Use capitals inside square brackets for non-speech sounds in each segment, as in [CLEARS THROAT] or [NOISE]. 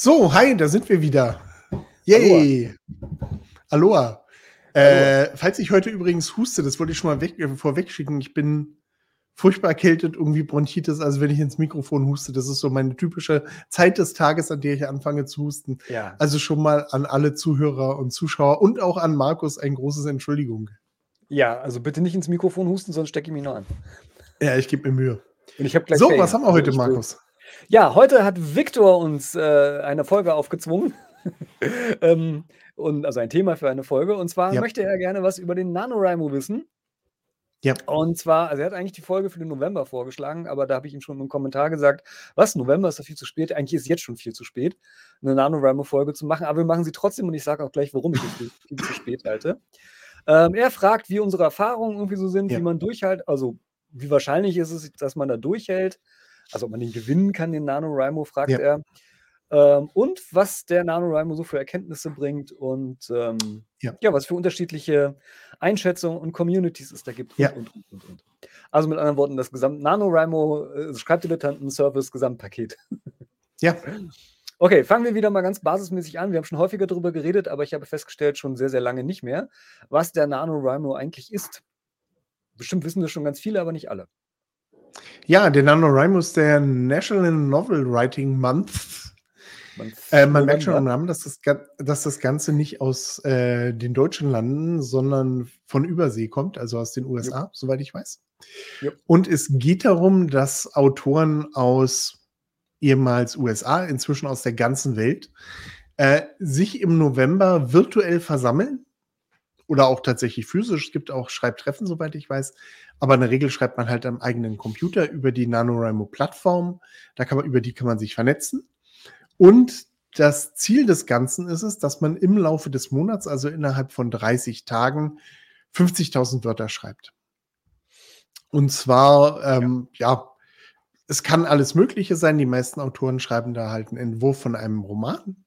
So, hi, da sind wir wieder. Yay! Aloha. Äh, falls ich heute übrigens huste, das wollte ich schon mal weg, äh, vorwegschicken. Ich bin furchtbar erkältet, irgendwie Bronchitis. Also wenn ich ins Mikrofon huste, das ist so meine typische Zeit des Tages, an der ich anfange zu husten. Ja. Also schon mal an alle Zuhörer und Zuschauer und auch an Markus ein großes Entschuldigung. Ja, also bitte nicht ins Mikrofon husten, sonst stecke ich mich noch an. Ja, ich gebe mir Mühe. Und ich habe gleich So, Ferien. was haben wir heute, Also Markus? Ja, heute hat Viktor uns äh, eine Folge aufgezwungen. [LAUGHS] ähm, und, also ein Thema für eine Folge. Und zwar Ja. möchte er gerne was über den NaNoWriMo wissen. Ja. Und zwar, also er hat eigentlich die Folge für den November vorgeschlagen, aber da habe ich ihm schon im Kommentar gesagt, was, November ist doch viel zu spät. Eigentlich ist jetzt schon viel zu spät, eine NaNoWriMo-Folge zu machen, aber wir machen sie trotzdem und ich sage auch gleich, warum ich es viel, viel zu spät halte. Ähm, er fragt, wie unsere Erfahrungen irgendwie so sind, Ja. wie man durchhält, also wie wahrscheinlich ist es, dass man da durchhält, also ob man den gewinnen kann, den NaNoWriMo, fragt Ja. er. Ähm, und was der NaNoWriMo so für Erkenntnisse bringt und ähm, Ja. ja. was für unterschiedliche Einschätzungen und Communities es da gibt. Und, Ja. und, und, und, und. Also mit anderen Worten, das gesamte NaNoWriMo äh, Schreibdilettanten-Service Gesamtpaket. [LAUGHS] Ja, Okay, fangen wir wieder mal ganz basismäßig an. Wir haben schon häufiger darüber geredet, aber ich habe festgestellt, schon sehr, sehr lange nicht mehr, was der NaNoWriMo eigentlich ist. Bestimmt wissen das schon ganz viele, aber nicht alle. Ja der NaNoWriMo ist der National Novel Writing Month. Man, Äh, man merkt schon am. Namen, dass das, dass das Ganze nicht aus äh, den deutschen Landen, sondern von Übersee kommt, also aus den USA, soweit ich weiß. Jupp. Und es geht darum, dass Autoren aus ehemals USA, inzwischen aus der ganzen Welt, äh, sich im November virtuell versammeln oder auch tatsächlich physisch. Es gibt auch Schreibtreffen, soweit ich weiß. Aber in der Regel schreibt man halt am eigenen Computer über die NaNoWriMo-Plattform. Da kann man, über die kann man sich vernetzen. Und das Ziel des Ganzen ist es, dass man im Laufe des Monats, also innerhalb von 30 Tagen, 50.000 Wörter schreibt. Und zwar, ähm, ja. es kann alles Mögliche sein. Die meisten Autoren schreiben da halt einen Entwurf von einem Roman.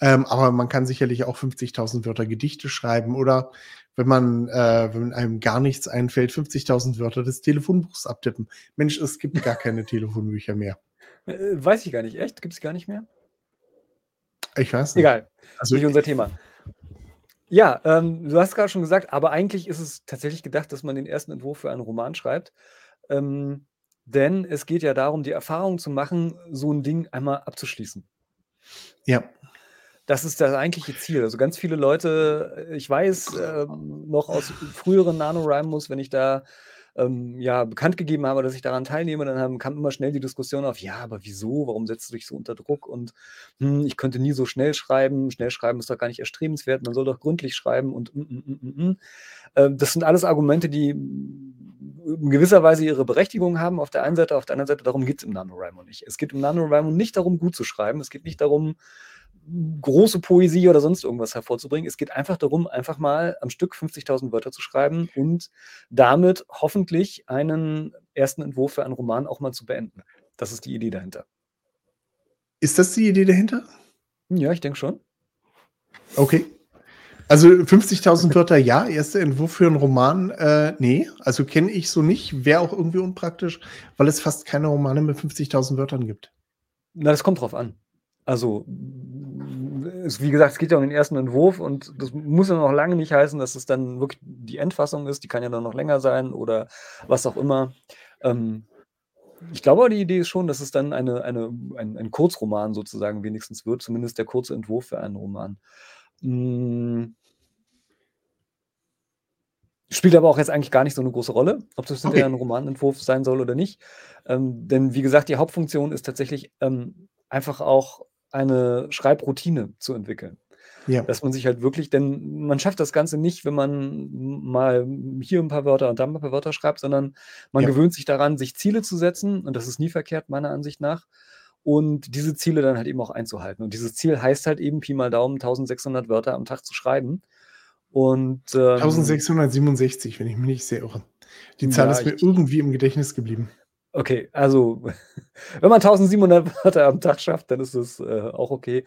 Ähm, aber man kann sicherlich auch 50.000 Wörter Gedichte schreiben oder wenn man, äh, wenn einem gar nichts einfällt, 50.000 Wörter des Telefonbuchs abtippen. Mensch, es gibt gar keine Telefonbücher mehr. Äh, weiß ich gar nicht. Echt? Gibt es gar nicht mehr? Ich weiß nicht. Egal. Also, nicht unser Thema. Ja, ähm, du hast gerade schon gesagt, aber eigentlich ist es tatsächlich gedacht, dass man den ersten Entwurf für einen Roman schreibt. Ähm, denn es geht ja darum, die Erfahrung zu machen, so ein Ding einmal abzuschließen. ja, Das ist das eigentliche Ziel. Also ganz viele Leute, äh, ich weiß ähm, noch aus früheren NaNoWriMos, wenn ich da ähm, ja, bekannt gegeben habe, dass ich daran teilnehme, dann haben, kam immer schnell die Diskussion auf, ja, aber wieso, warum setzt du dich so unter Druck? Und hm, ich könnte nie so schnell schreiben, schnell schreiben ist doch gar nicht erstrebenswert, man soll doch gründlich schreiben und mm, mm, mm, mm, mm. Ähm, das sind alles Argumente, die in gewisser Weise ihre Berechtigung haben auf der einen Seite, auf der anderen Seite, darum geht es im NaNoWriMo nicht. Es geht im NaNoWriMo nicht darum, gut zu schreiben, es geht nicht darum, große Poesie oder sonst irgendwas hervorzubringen. Es geht einfach darum, einfach mal am Stück 50.000 Wörter zu schreiben und damit hoffentlich einen ersten Entwurf für einen Roman auch mal zu beenden. Das ist die Idee dahinter. ist das die Idee dahinter? Ja, ich denke schon. Okay. Also 50.000 Wörter, ja. Erster Entwurf für einen Roman, äh, nee. Also kenne ich so nicht. Wäre auch irgendwie unpraktisch, weil es fast keine Romane mit 50.000 Wörtern gibt. Na, das kommt drauf an. Also, es, wie gesagt, es geht ja um den ersten Entwurf und das muss ja noch lange nicht heißen, dass es dann wirklich die Endfassung ist. Die kann ja dann noch länger sein oder was auch immer. Ähm, ich glaube, aber die Idee ist schon, dass es dann eine, eine, ein, ein Kurzroman sozusagen wenigstens wird, zumindest der kurze Entwurf für einen Roman. Mm. Spielt aber auch jetzt eigentlich gar nicht so eine große Rolle, ob das Okay. ein Romanentwurf sein soll oder nicht. Ähm, denn wie gesagt, die Hauptfunktion ist tatsächlich ähm, einfach auch eine Schreibroutine zu entwickeln. Ja. Dass man sich halt wirklich, denn man schafft das Ganze nicht, wenn man mal hier ein paar Wörter und da ein paar Wörter schreibt, sondern man Ja. gewöhnt sich daran, sich Ziele zu setzen und das ist nie verkehrt, meiner Ansicht nach. Und diese Ziele dann halt eben auch einzuhalten. Und dieses Ziel heißt halt eben Pi mal Daumen 1600 Wörter am Tag zu schreiben. Und ähm, 1667, wenn ich mich nicht sehr irre. Die Zahl Ja, ist mir irgendwie im Gedächtnis geblieben. Okay, also [LAUGHS] wenn man 1700 [LAUGHS] Wörter am Tag schafft, dann ist das, äh, auch okay.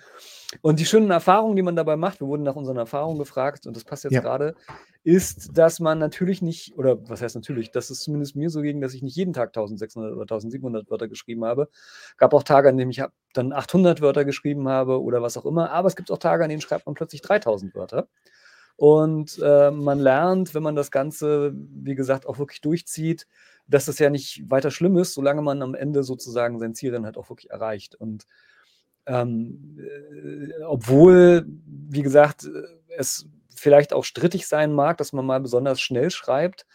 Und die schönen Erfahrungen, die man dabei macht wir wurden nach unseren Erfahrungen gefragt und das passt jetzt Ja. gerade, ist, dass man natürlich nicht oder was heißt natürlich, dass es zumindest mir so ging, dass ich nicht jeden Tag 1600 oder 1700 Wörter geschrieben habe. Gab auch Tage, an denen ich dann 800 Wörter geschrieben habe oder was auch immer, aber es gibt auch Tage, an denen schreibt man plötzlich 3000 Wörter. Und, äh, man lernt, wenn man das Ganze, wie gesagt, auch wirklich durchzieht, dass das ja nicht weiter schlimm ist, solange man am Ende sozusagen sein Ziel dann halt auch wirklich erreicht. Und, ähm, äh, obwohl, wie gesagt, es vielleicht auch strittig sein mag, dass man mal besonders schnell schreibt,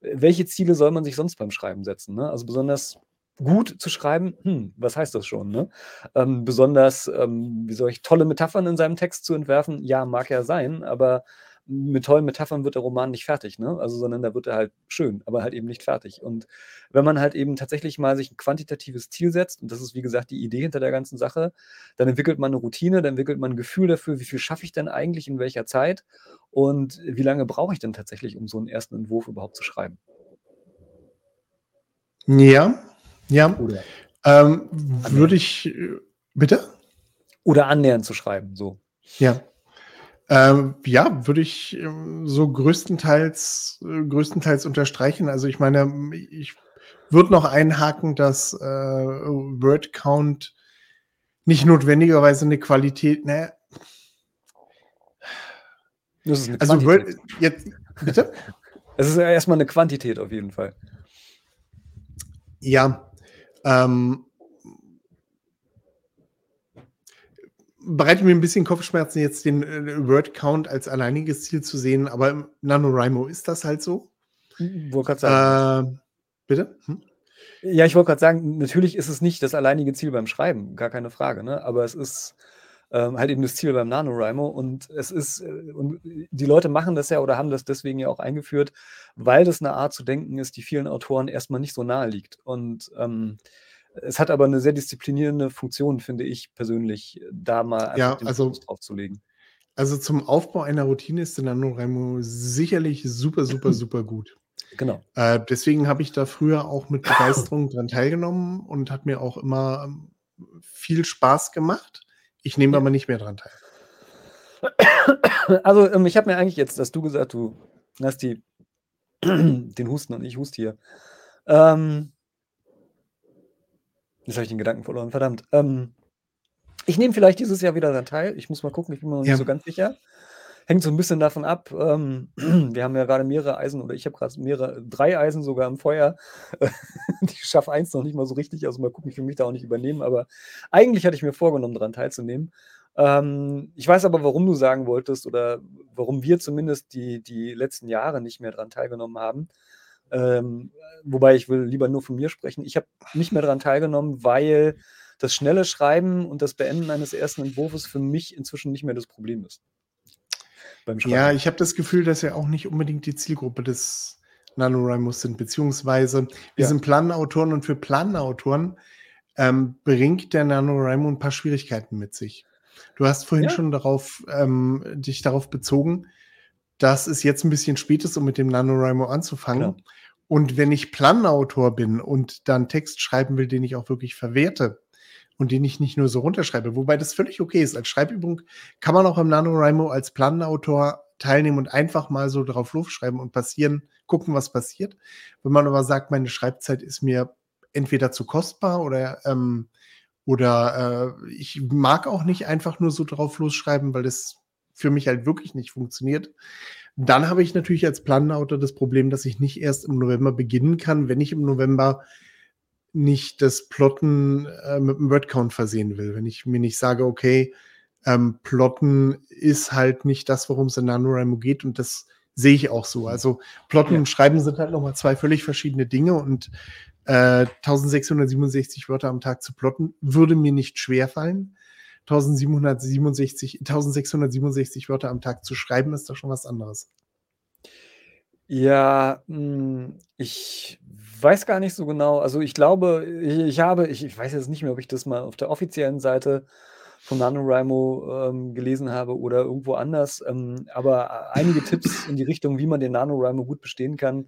welche Ziele soll man sich sonst beim Schreiben setzen, ne? Also, besonders gut zu schreiben, hm, was heißt das schon, ne? Ähm, besonders, ähm, wie soll ich tolle Metaphern in seinem Text zu entwerfen, ja, mag ja sein, aber mit tollen Metaphern wird der Roman nicht fertig, ne? Also, sondern da wird er halt schön, aber halt eben nicht fertig. Und wenn man halt eben tatsächlich mal sich ein quantitatives Ziel setzt, und das ist, wie gesagt, die Idee hinter der ganzen Sache, dann entwickelt man eine Routine, dann entwickelt man ein Gefühl dafür, wie viel schaffe ich denn eigentlich in welcher Zeit und wie lange brauche ich denn tatsächlich, um so einen ersten Entwurf überhaupt zu schreiben? Ja, ja. Oder Ähm, würde ich äh, bitte? Oder annähernd zu schreiben, so. Ja. Ähm, ja, würde ich, ähm, so größtenteils äh, größtenteils unterstreichen. Also, ich meine, hm, ich würde noch einhaken, dass, äh, Word Count nicht notwendigerweise 'ne Qualität ne Das ist 'ne Also, Word jetzt bitte? [LAUGHS] Es ist ja erst mal 'ne Quantität auf jeden Fall. Ja, ähm bereitet mir 'n bisschen Kopfschmerzen, jetzt den, äh, Word Count als alleiniges Ziel zu sehen, aber im NaNoWriMo ist das halt so. Hm, wollte grad sagen. Ähm bitte? Hm? Ja, ich wollte grad sagen, natürlich ist es nicht das alleinige Ziel beim Schreiben, gar keine Frage, ne? Aber es ist, ähm, halt eben das Ziel beim NaNoWriMo und es ist äh, und die Leute machen das ja oder haben das deswegen ja auch eingeführt, weil das 'ne Art zu denken ist, die vielen Autoren erst mal nicht so nahe liegt. Und, ähm, es hat aber 'ne sehr disziplinierende Funktion, finde ich persönlich, da mal Ja, den also Fokus drauf zu legen. also, zum Aufbau einer Routine ist der NaNoWriMo sicherlich super, super, [CLEARS THROAT] super gut. Genau. Äh, deswegen habe ich da früher auch mit [CLEARS THROAT] Begeisterung dran teilgenommen und hat mir auch immer, ähm, viel Spaß gemacht. Ich nehme Ja. aber nicht mehr dran teil. Also, ähm, ich habe mir eigentlich jetzt hast du gesagt, du hast die [CLEARS THROAT] den Husten und ich huste hier. Ähm jetzt habe ich den Gedanken verloren, verdammt. Ähm, ich nehme vielleicht dieses Jahr wieder daran teil. Ich muss mal gucken, ich bin mir noch nicht Ja. so ganz sicher. Hängt so 'n bisschen davon ab, ähm, [CLEARS THROAT] wir haben ja grade mehrere Eisen oder ich habe grad mehrere 3 Eisen sogar im Feuer. [LAUGHS] Ich schaffe eins noch nicht mal so richtig, also mal gucken, ich will mich da auch nicht übernehmen, aber eigentlich hatte ich mir vorgenommen, dran teilzunehmen. Ähm, ich weiß aber, warum du sagen wolltest oder warum wir zumindest die die letzten Jahre nicht mehr dran teilgenommen haben. Ähm, wobei ich will lieber nur von mir sprechen. Ich habe nicht mehr dran teilgenommen, weil das schnelle Schreiben und das Beenden eines ersten Entwurfes für mich inzwischen nicht mehr das Problem ist. Beim Ja, ich habe das Gefühl, dass wir auch nicht unbedingt die Zielgruppe des NaNoWriMos sind, beziehungsweise wir Ja. sind planende Autoren und für planende Autoren, ähm, bringt der NaNoWriMo 'n paar Schwierigkeiten mit sich. Du hast vorhin Ja. schon darauf ähm, dich darauf bezogen, dass es jetzt 'n bisschen spät ist, um mit dem NaNoWriMo anzufangen. Genau. Und wenn ich planender Autor bin und dann Text schreiben will, den ich auch wirklich verwerte und den ich nicht nur so runterschreibe, wobei das völlig okay ist. Als Schreibübung kann man auch im NaNoWriMo als planender Autor teilnehmen und einfach mal so drauf losschreiben und passieren gucken, was passiert. Wenn man aber sagt: „Meine Schreibzeit ist mir entweder zu kostbar oder, ähm oder, äh, ich mag auch nicht einfach nur so drauf losschreiben, weil das für mich halt wirklich nicht funktioniert“, dann habe ich natürlich als planender Autor das Problem, dass ich nicht erst im November beginnen kann, wenn ich im November nicht das Plotten, äh, mit 'm Word Count versehen will. Wenn ich mir nicht sage: „Okay, ähm, Plotten ist halt nicht das, worum's in NaNoWriMo geht“, und das sehe ich auch so. Also, Plotten Ja. und Schreiben sind halt noch mal 2 völlig verschiedene Dinge und, äh, 1667 Wörter am Tag zu plotten, würde mir nicht schwerfallen. 1767 1667 Wörter am Tag zu schreiben, ist doch schon was anderes. Ja, hm, ich weiß gar nicht so genau. Also, ich glaube, ich habe ich ich weiß jetzt nicht mehr, ob ich das mal auf der offiziellen Seite von NaNoWriMo, ähm, gelesen habe oder irgendwo anders, ähm, aber einige Tipps in die Richtung, wie man den NaNoWriMo gut bestehen kann,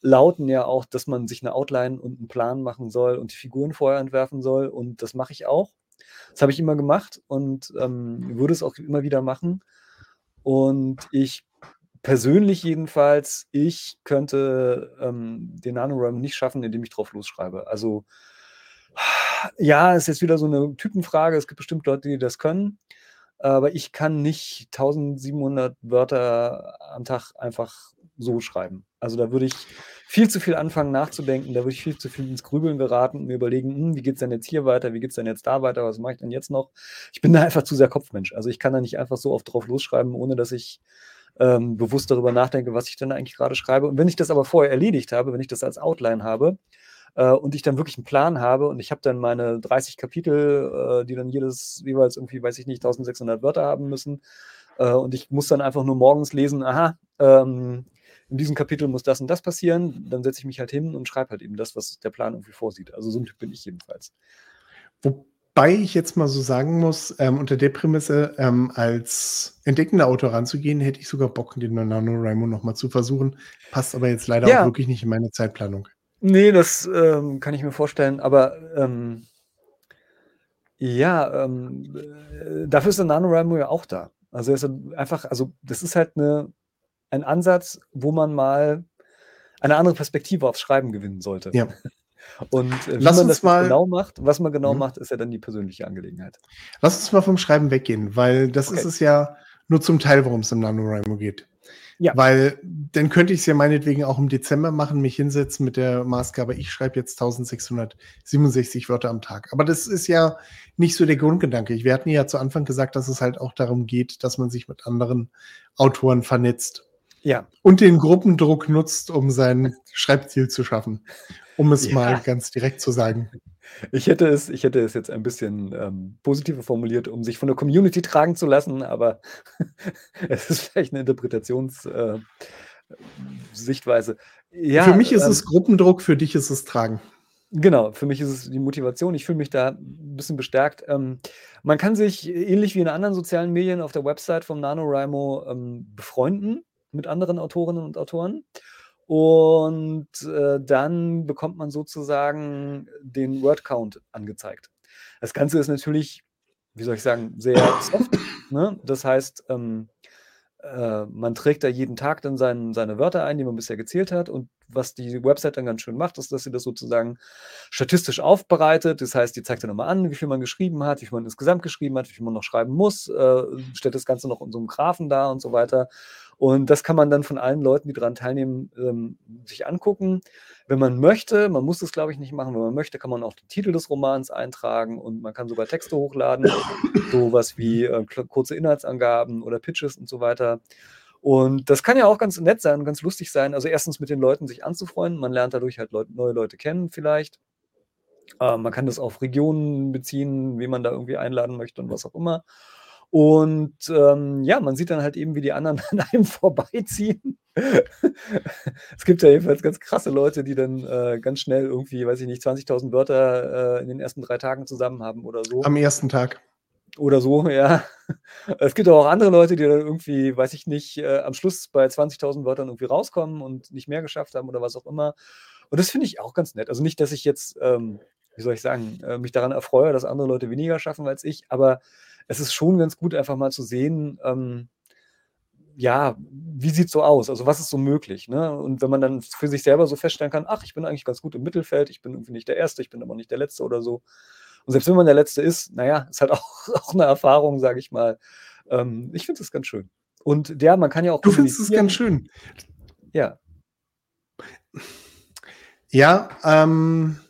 lauten ja auch, dass man sich eine Outline und einen Plan machen soll und die Figuren vorher entwerfen soll. Und das mache ich auch. Das habe ich immer gemacht und ähm, würde es auch immer wieder machen. Und ich persönlich jedenfalls, ich könnte ähm, den NaNoWriMo nicht schaffen, indem ich drauf losschreibe. Also ja, ist jetzt wieder so eine Typenfrage. Es gibt bestimmt Leute, die das können. Aber ich kann nicht 1700 Wörter am Tag einfach so schreiben. Also da würde ich viel zu viel anfangen nachzudenken, da würde ich viel zu viel ins Grübeln geraten und mir überlegen, hm, wie geht es denn jetzt hier weiter, wie geht es denn jetzt da weiter, was mache ich denn jetzt noch? Ich bin da einfach zu sehr Kopfmensch. Also ich kann da nicht einfach so oft drauf losschreiben, ohne dass ich ähm, bewusst darüber nachdenke, was ich denn eigentlich gerade schreibe. Und wenn ich das aber vorher erledigt habe, wenn ich das als Outline habe, äh, und ich dann wirklich einen Plan habe und ich habe dann meine 30 Kapitel, äh, die dann jedes jeweils irgendwie, weiß ich nicht, 1600 Wörter haben müssen. Äh, und ich muss dann einfach nur morgens lesen, aha, ähm, in diesem Kapitel muss das und das passieren. Dann setze ich mich halt hin und schreibe halt eben das, was der Plan irgendwie vorsieht. Also so ein Typ bin ich jedenfalls. Wobei ich jetzt mal so sagen muss, ähm, unter der Prämisse, ähm, als entdeckender Autor ranzugehen, hätte ich sogar Bock, den NaNoWriMo nochmal zu versuchen. Passt aber jetzt leider ja. auch wirklich nicht in meine Zeitplanung. Nee, das ähm, kann ich mir vorstellen, aber ähm, ja, ähm, äh, dafür ist der NaNoWriMo ja auch da. Also ist einfach, also das ist halt eine, ein Ansatz, wo man mal eine andere Perspektive aufs Schreiben gewinnen sollte. Ja. [LAUGHS] Und äh, wie Lass man das mal, genau macht, was man genau mhm. macht, ist ja dann die persönliche Angelegenheit. Lass uns mal vom Schreiben weggehen, weil das okay. ist es ja nur zum Teil, worum es im NaNoWriMo geht. Ja. Weil dann könnte ich es ja meinetwegen auch im Dezember machen, mich hinsetzen mit der Maßgabe, ich schreibe jetzt 1667 Wörter am Tag. Aber das ist ja nicht so der Grundgedanke. Wir hatten ja zu Anfang gesagt, dass es halt auch darum geht, dass man sich mit anderen Autoren vernetzt. Ja. Und den Gruppendruck nutzt, um sein Schreibziel zu schaffen. Um es ja. mal ganz direkt zu sagen. Ich hätte es, ich hätte es jetzt ein bisschen ähm, positiver formuliert, um sich von der Community tragen zu lassen, aber [LAUGHS] es ist vielleicht eine Interpretationssichtweise. Äh, ja, für mich ist ähm, es Gruppendruck, für dich ist es Tragen. Genau, für mich ist es die Motivation. Ich fühle mich da ein bisschen bestärkt. Ähm, man kann sich ähnlich wie in anderen sozialen Medien auf der Website vom NaNoWriMo ähm, befreunden mit anderen Autorinnen und Autoren. Und äh, dann bekommt man sozusagen den Word-Count angezeigt. Das Ganze ist natürlich, wie soll ich sagen, sehr soft. Ne? Das heißt, ähm, äh, man trägt da jeden Tag dann sein, seine Wörter ein, die man bisher gezählt hat. Und was die Website dann ganz schön macht, ist, dass sie das sozusagen statistisch aufbereitet. Das heißt, die zeigt dann nochmal an, wie viel man geschrieben hat, wie viel man insgesamt geschrieben hat, wie viel man noch schreiben muss, äh, stellt das Ganze noch in so einem Graphen dar und so weiter. Und das kann man dann von allen Leuten, die daran teilnehmen, ähm, sich angucken. Wenn man möchte, man muss das glaube ich nicht machen, wenn man möchte, kann man auch den Titel des Romans eintragen und man kann sogar Texte hochladen, sowas wie äh, kurze Inhaltsangaben oder Pitches und so weiter. Und das kann ja auch ganz nett sein, ganz lustig sein. Also erstens mit den Leuten sich anzufreunden, man lernt dadurch halt Leute, neue Leute kennen vielleicht. Äh, man kann das auf Regionen beziehen, wie man da irgendwie einladen möchte und was auch immer. Und ähm, ja, man sieht dann halt eben, wie die anderen [LAUGHS] an einem vorbeiziehen. es gibt ja jedenfalls ganz krasse Leute, die dann äh, ganz schnell irgendwie, weiß ich nicht, 20.000 Wörter äh, in den ersten drei Tagen zusammen haben oder so. Am ersten Tag. Oder so, [LAUGHS] ja. Es gibt auch andere Leute, die dann irgendwie, weiß ich nicht, äh, am Schluss bei 20.000 Wörtern irgendwie rauskommen und nicht mehr geschafft haben oder was auch immer. Und das finde ich auch ganz nett. Also nicht, dass ich jetzt, ähm, wie soll ich sagen, äh, mich daran erfreue, dass andere Leute weniger schaffen als ich, aber es ist schon ganz gut, einfach mal zu sehen, ähm, ja, wie sieht so aus? Also was ist so möglich? Ne? Und wenn man dann für sich selber so feststellen kann, ach, ich bin eigentlich ganz gut im Mittelfeld, ich bin irgendwie nicht der Erste, ich bin aber nicht der Letzte oder so. Und selbst wenn man der Letzte ist, naja, ist halt [LAUGHS] auch, auch eine Erfahrung, sage ich mal. Ähm, ich finde es ganz schön. Und ja, man kann ja auch. Du findest es ganz schön. Ja. Ja, ähm,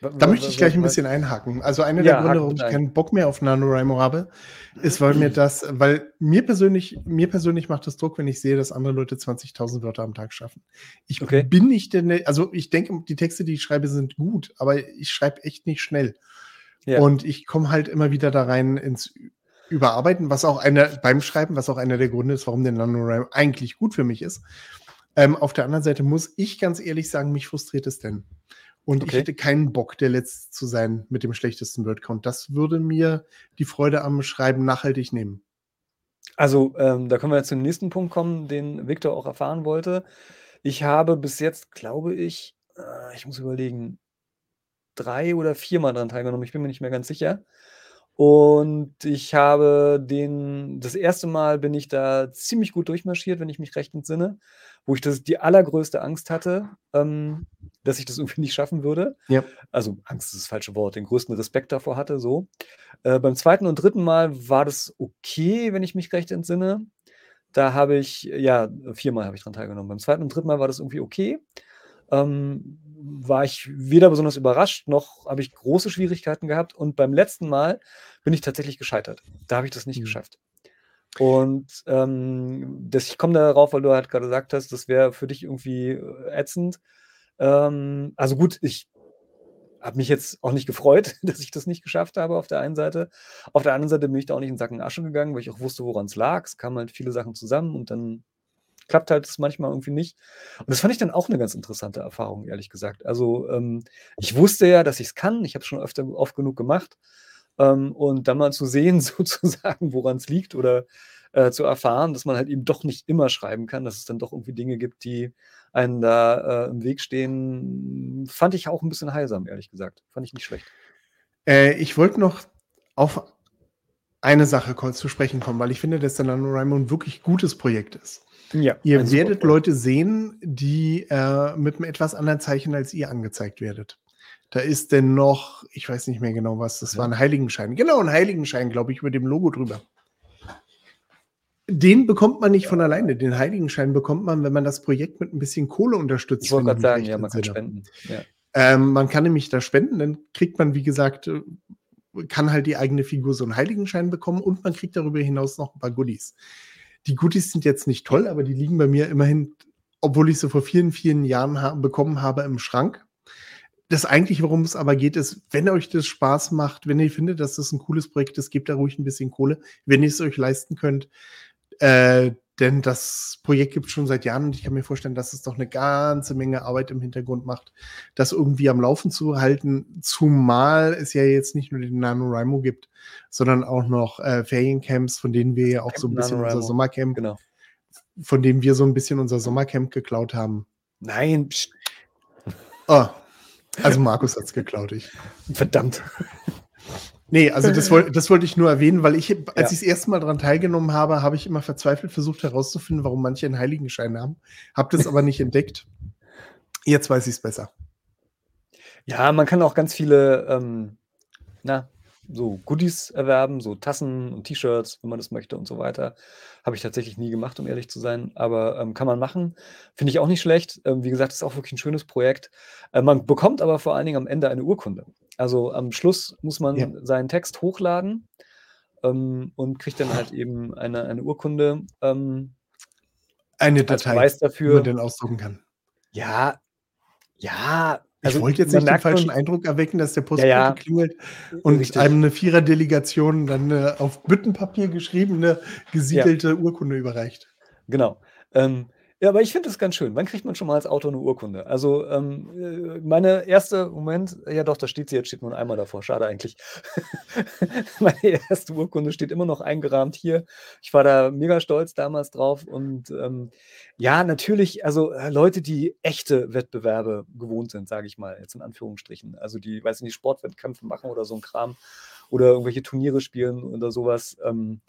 da möchte ich gleich ein bisschen einhaken. Also einer ja, der Gründe, warum ich keinen Bock mehr auf NaNoWriMo habe, ist, weil mir das, weil mir persönlich, mir persönlich macht das Druck, wenn ich sehe, dass andere Leute 20.000 Wörter am Tag schaffen. Ich okay. bin nicht denn, also ich denke, die Texte, die ich schreibe, sind gut, aber ich schreibe echt nicht schnell. Ja. Und ich komme halt immer wieder da rein ins Überarbeiten, was auch einer beim Schreiben, was auch einer der Gründe ist, warum der NaNoWriMo eigentlich gut für mich ist. Ähm, auf der anderen Seite muss ich ganz ehrlich sagen, mich frustriert es denn. Und okay. ich hätte keinen Bock, der Letzte zu sein mit dem schlechtesten Wordcount. Das würde mir die Freude am Schreiben nachhaltig nehmen. Also, ähm, da können wir jetzt zum nächsten Punkt kommen, den Victor auch erfahren wollte. Ich habe bis jetzt, glaube ich äh, ich muss überlegen 3 oder viermal dran teilgenommen, ich bin mir nicht mehr ganz sicher. Und ich habe den das erste Mal bin ich da ziemlich gut durchmarschiert, wenn ich mich recht entsinne, wo ich das die allergrößte Angst hatte, ähm, dass ich das [LAUGHS] irgendwie nicht schaffen würde. Ja. Also, Angst ist das falsche Wort, den größten Respekt davor hatte, so. Äh, beim zweiten und dritten Mal war das okay, wenn ich mich recht entsinne. Da habe ich ja, viermal habe ich dran teilgenommen. Beim zweiten und dritten Mal war das irgendwie okay. Ähm, war ich weder besonders überrascht, noch habe ich große Schwierigkeiten gehabt. Und beim letzten Mal bin ich tatsächlich gescheitert. Da habe ich das nicht mhm. geschafft. Und ähm, das, ich komme darauf, weil du halt gerade gesagt hast, das wäre für dich irgendwie äh, ätzend. Ähm, also gut, ich habe mich jetzt auch nicht gefreut, [LAUGHS] dass ich das nicht geschafft habe auf der einen Seite. Auf der anderen Seite bin ich da auch nicht in Sacken Asche gegangen, weil ich auch wusste, woran es lag. Es kamen halt viele Sachen zusammen und dann klappt halt das manchmal irgendwie nicht. Und das fand ich dann auch eine ganz interessante Erfahrung, ehrlich gesagt. Also ähm, ich wusste ja, dass ich es kann. Ich habe es schon öfter oft genug gemacht. Ähm, und dann mal zu sehen, [LAUGHS] sozusagen, woran es liegt oder äh, zu erfahren, dass man halt eben doch nicht immer schreiben kann, dass es dann doch irgendwie Dinge gibt, die einen da äh, im Weg stehen, fand ich auch ein bisschen heilsam, ehrlich gesagt. Fand ich nicht schlecht. Äh, ich wollte noch auf eine Sache kurz zu sprechen kommen, weil ich finde, dass der NaNoWriMo ein wirklich gutes Projekt ist. Ja, ihr werdet Leute sehen, die äh, mit einem etwas anderen Zeichen als ihr angezeigt werdet. Da ist denn noch, ich weiß nicht mehr genau was, das ja. war ein Heiligenschein. Genau, ein Heiligenschein, glaube ich, über dem Logo drüber. Den bekommt man nicht von alleine. Den Heiligenschein bekommt man, wenn man das Projekt mit ein bisschen Kohle unterstützt. Ich wollte gerade sagen, ja, man kann spenden. Ja. Ähm, man kann nämlich da spenden, dann kriegt man, wie gesagt, äh, kann halt die eigene Figur so einen Heiligenschein bekommen und man kriegt darüber hinaus noch ein paar Goodies. Die Goodies sind jetzt nicht toll, aber die liegen bei mir immerhin, obwohl ich sie vor vielen, vielen Jahren ha bekommen habe, im Schrank. Das eigentlich, worum es aber geht, ist, wenn euch das Spaß macht, wenn ihr findet, dass das ein cooles Projekt ist, gebt da ruhig ein bisschen Kohle, wenn ihr es euch leisten könnt. Äh, denn das Projekt gibt es schon seit Jahren und ich kann mir vorstellen, dass es doch eine ganze Menge Arbeit im Hintergrund macht, das irgendwie am Laufen zu halten, zumal es ja jetzt nicht nur den NaNoWriMo gibt, sondern auch noch äh, Feriencamps, von denen wir ja auch Camp so ein bisschen unser Sommercamp, genau. von dem wir so ein bisschen unser Sommercamp geklaut haben. Nein. Oh, also Markus hat es geklaut, ich. Verdammt. Nee, also das, wollte [LAUGHS] das wollte ich nur erwähnen, weil ich, als ja. ich das erste Mal daran teilgenommen habe, habe ich immer verzweifelt versucht herauszufinden, warum manche einen Heiligenschein haben. Habe das aber nicht entdeckt. Jetzt weiß ich es besser. Ja, man kann auch ganz viele, ähm, na, so Goodies erwerben, so Tassen und T-Shirts, wenn man das möchte und so weiter. Habe ich tatsächlich nie gemacht, um ehrlich zu sein, aber ähm, kann man machen. Finde ich auch nicht schlecht. Ähm, wie gesagt, ist auch wirklich ein schönes Projekt. Äh, man bekommt aber vor allen Dingen am Ende eine Urkunde. Also am Schluss muss man ja. seinen Text hochladen ähm, und kriegt dann halt eben eine, eine Urkunde. Ähm, eine Datei, dafür, die man dann ausdrucken kann. Ja, ja, also, ich wollte jetzt nicht den falschen Eindruck erwecken, dass der Postbote ja, ja. klingelt und Richtig. einem eine Viererdelegation dann eine auf Büttenpapier geschriebene, gesiedelte ja. Urkunde überreicht. Genau. Ähm, ja, aber ich finde das ganz schön. Wann kriegt man schon mal als Autor eine Urkunde? Also, ähm, äh, meine erste Moment ja doch, da steht sie jetzt steht nur einmal davor. Schade eigentlich. [LAUGHS] Meine erste Urkunde steht immer noch eingerahmt hier. Ich war da mega stolz damals drauf und, ähm, ja, natürlich, also, äh, Leute, die echte Wettbewerbe gewohnt sind, sage ich mal, jetzt in Anführungsstrichen. Also, die, weiß nicht, Sportwettkämpfe machen oder so ein Kram oder irgendwelche Turniere spielen oder sowas. ähm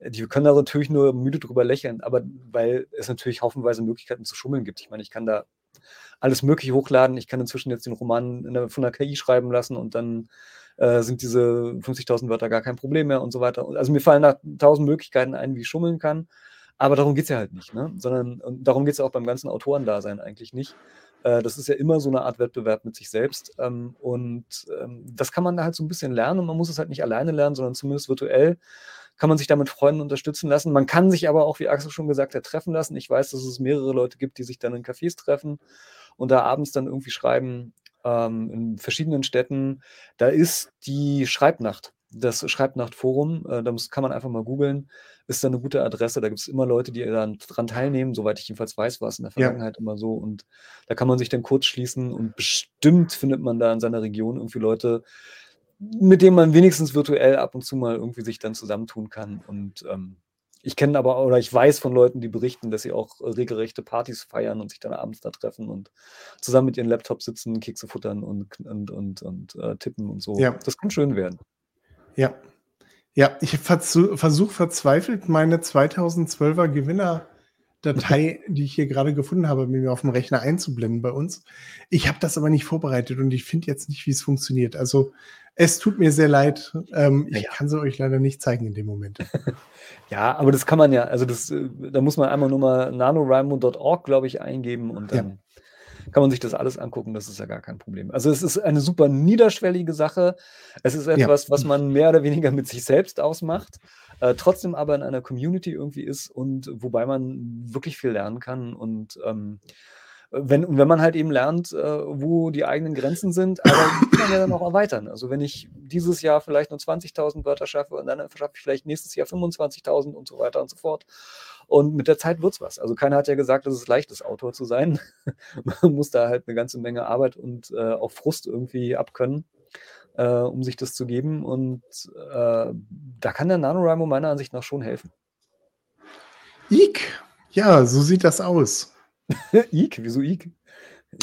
die können da natürlich nur müde drüber lächeln, aber weil es natürlich haufenweise Möglichkeiten zu schummeln gibt. Ich meine, ich kann da alles Mögliche hochladen. Ich kann inzwischen jetzt den Roman von der KI schreiben lassen und dann äh, sind diese 50.000 Wörter gar kein Problem mehr und so weiter. Also mir fallen da tausend Möglichkeiten ein, wie ich schummeln kann. Aber darum geht es ja halt nicht, ne? sondern darum geht es ja auch beim ganzen Autorendasein eigentlich nicht. Äh, das ist ja immer so eine Art Wettbewerb mit sich selbst. Ähm, und ähm, das kann man da halt so ein bisschen lernen und man muss es halt nicht alleine lernen, sondern zumindest virtuell kann man sich damit Freunden unterstützen lassen. Man kann sich aber auch, wie Axel schon gesagt hat, treffen lassen. Ich weiß, dass es mehrere Leute gibt, die sich dann in Cafés treffen und da abends dann irgendwie schreiben ähm, in verschiedenen Städten. Da ist die Schreibnacht, das Schreibnachtforum. Äh, da muss, kann man einfach mal googeln. Ist da eine gute Adresse. Da gibt es immer Leute, die dann dran teilnehmen. Soweit ich jedenfalls weiß, war es in der Vergangenheit ja. immer so. Und da kann man sich dann kurz schließen und bestimmt findet man da in seiner Region irgendwie Leute, mit dem man wenigstens virtuell ab und zu mal irgendwie sich dann zusammentun kann. Und ähm, ich kenne aber oder ich weiß von Leuten, die berichten, dass sie auch regelrechte Partys feiern und sich dann abends da treffen und zusammen mit ihren Laptops sitzen, Kekse futtern und, und, und, und äh, tippen und so. Ja. Das kann schön werden. Ja. Ja, ich versuche verzweifelt meine 2012er Gewinner-Datei, die ich hier gerade gefunden habe, mir auf dem Rechner einzublenden bei uns. Ich habe das aber nicht vorbereitet und ich finde jetzt nicht, wie es funktioniert. Also es tut mir sehr leid. Ähm, ich ja. kann sie euch leider nicht zeigen in dem Moment. [LAUGHS] ja, aber das kann man ja, also das, äh, da muss man einmal nur mal nanorimo.org, glaube ich, eingeben und dann ja. kann man sich das alles angucken. Das ist ja gar kein Problem. Also es ist eine super niederschwellige Sache. Es ist etwas, ja. was man mehr oder weniger mit sich selbst ausmacht. Äh, trotzdem aber in einer Community irgendwie ist und wobei man wirklich viel lernen kann und ähm, wenn, wenn man halt eben lernt, äh, wo die eigenen Grenzen sind, aber man ja dann auch erweitern. Also wenn ich dieses Jahr vielleicht nur 20.000 Wörter schaffe und dann schaffe ich vielleicht nächstes Jahr 25.000 und so weiter und so fort. Und mit der Zeit wird es was. Also keiner hat ja gesagt, dass es leicht ist, Autor zu sein. [LAUGHS] man muss da halt eine ganze Menge Arbeit und äh, auch Frust irgendwie abkönnen. Äh, um sich das zu geben. Und äh, da kann der NaNoWriMo meiner Ansicht nach schon helfen. Ike, ja, so sieht das aus. [LAUGHS] Ike? Wieso Ike?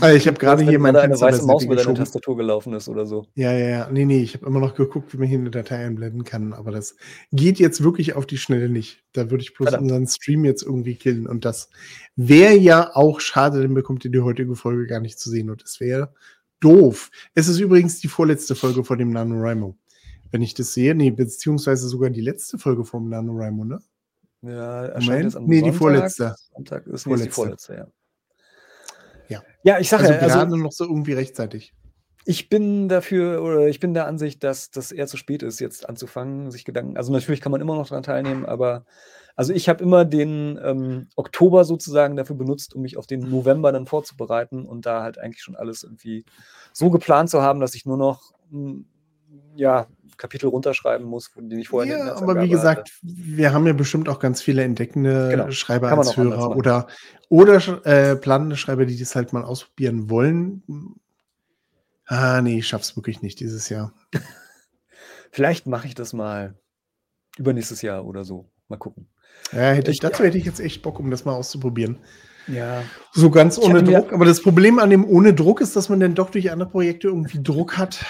Also ich habe gerade hier meine eine weiße Maus mit deiner Tastatur gelaufen ist oder so. Ja, ja, ja. Nee, nee, ich habe immer noch geguckt, wie man hier eine Datei einblenden kann, aber das geht jetzt wirklich auf die Schnelle nicht. Da würde ich bloß Verdammt. unseren Stream jetzt irgendwie killen und das wäre ja auch schade, denn bekommt ihr die heutige Folge gar nicht zu sehen und es wäre doof. Es ist übrigens die vorletzte Folge vor dem NaNoWriMo. Wenn ich das sehe, nee, beziehungsweise sogar die letzte Folge vom NaNoWriMo, ne? Ja, erscheint es am Nee, Sonntag. die vorletzte. Sonntag ist vorletzte. die vorletzte, ja. Ja. Ja, ich sage also gerade also, noch so irgendwie rechtzeitig. Ich bin dafür oder ich bin der Ansicht, dass das eher zu spät ist, jetzt anzufangen, sich Gedanken. Also natürlich kann man immer noch daran teilnehmen, aber also ich habe immer den ähm, Oktober sozusagen dafür benutzt, um mich auf den November dann vorzubereiten und da halt eigentlich schon alles irgendwie so geplant zu haben, dass ich nur noch hm, ja, Kapitel runterschreiben muss, die ich vorher ja, aber wie gesagt, hatte. wir haben ja bestimmt auch ganz viele entdeckende genau. Schreiber als Hörer oder, oder äh, planende Schreiber, die das halt mal ausprobieren wollen. Ah, nee, ich schaff's wirklich nicht dieses Jahr. [LAUGHS] Vielleicht mache ich das mal übernächstes Jahr oder so. Mal gucken. Ja, hätte ich, dazu hätte ich jetzt echt Bock, um das mal auszuprobieren. Ja. So ganz ohne Druck. Aber das Problem an dem ohne Druck ist, dass man dann doch durch andere Projekte irgendwie Druck hat.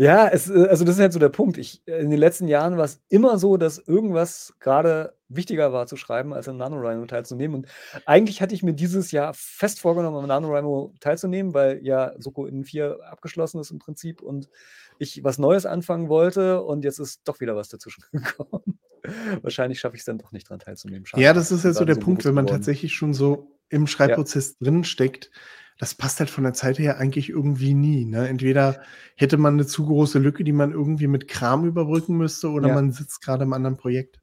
Ja, es, äh, also das ist halt so der Punkt. Ich, äh, in den letzten Jahren war es immer so, dass irgendwas gerade wichtiger war zu schreiben, als an NaNoWriMo teilzunehmen. Und eigentlich hatte ich mir dieses Jahr fest vorgenommen, am NaNoWriMo teilzunehmen, weil ja Soko in 4 abgeschlossen ist im Prinzip und ich was Neues anfangen wollte und jetzt ist doch wieder was dazwischen [LAUGHS] gekommen. Wahrscheinlich schaffe ich es dann doch nicht dran teilzunehmen. Schade. Ja, das ist ja so der so Punkt, wenn man tatsächlich schon so im Schreibprozess ja. drin steckt, das passt halt von der Zeit her eigentlich irgendwie nie. Ne? Entweder hätte man eine zu große Lücke, die man irgendwie mit Kram überbrücken müsste, oder ja. man sitzt gerade im anderen Projekt.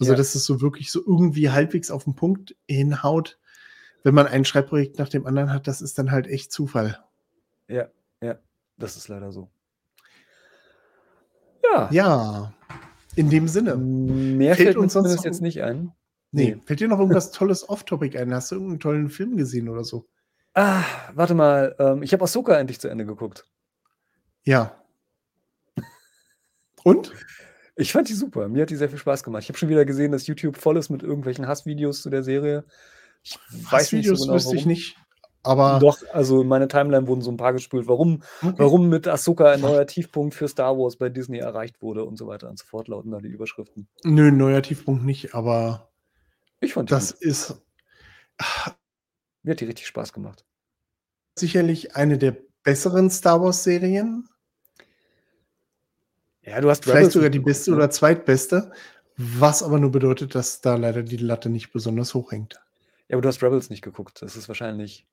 Also, ja. dass es so wirklich so irgendwie halbwegs auf den Punkt hinhaut, wenn man ein Schreibprojekt nach dem anderen hat, das ist dann halt echt Zufall. Ja, ja, das ist leider so. Ja. Ja, in dem Sinne. Mehr fällt, fällt uns sonst jetzt nicht ein. Nee. nee. Fällt dir noch irgendwas Tolles Off-Topic ein? Hast du irgendeinen tollen Film gesehen oder so? Ah, warte mal, ähm, ich habe Ahsoka endlich zu Ende geguckt. Ja. Und? Ich fand die super. Mir hat die sehr viel Spaß gemacht. Ich habe schon wieder gesehen, dass YouTube voll ist mit irgendwelchen Hassvideos zu der Serie. Ich nicht so genau, wüsste ich nicht. Aber Doch, also in meine Timeline wurden so ein paar gespült, warum, okay. warum mit Ahsoka ein neuer Tiefpunkt für Star Wars bei Disney erreicht wurde und so weiter und so fort, lauten da die Überschriften. Nö, neuer Tiefpunkt nicht, aber ich fand das gut. ist. Mir hat die richtig Spaß gemacht. Sicherlich eine der besseren Star Wars-Serien. Ja, du hast vielleicht Rebels sogar die beste ne? oder zweitbeste, was aber nur bedeutet, dass da leider die Latte nicht besonders hoch hängt. Ja, aber du hast Rebels nicht geguckt. Das ist wahrscheinlich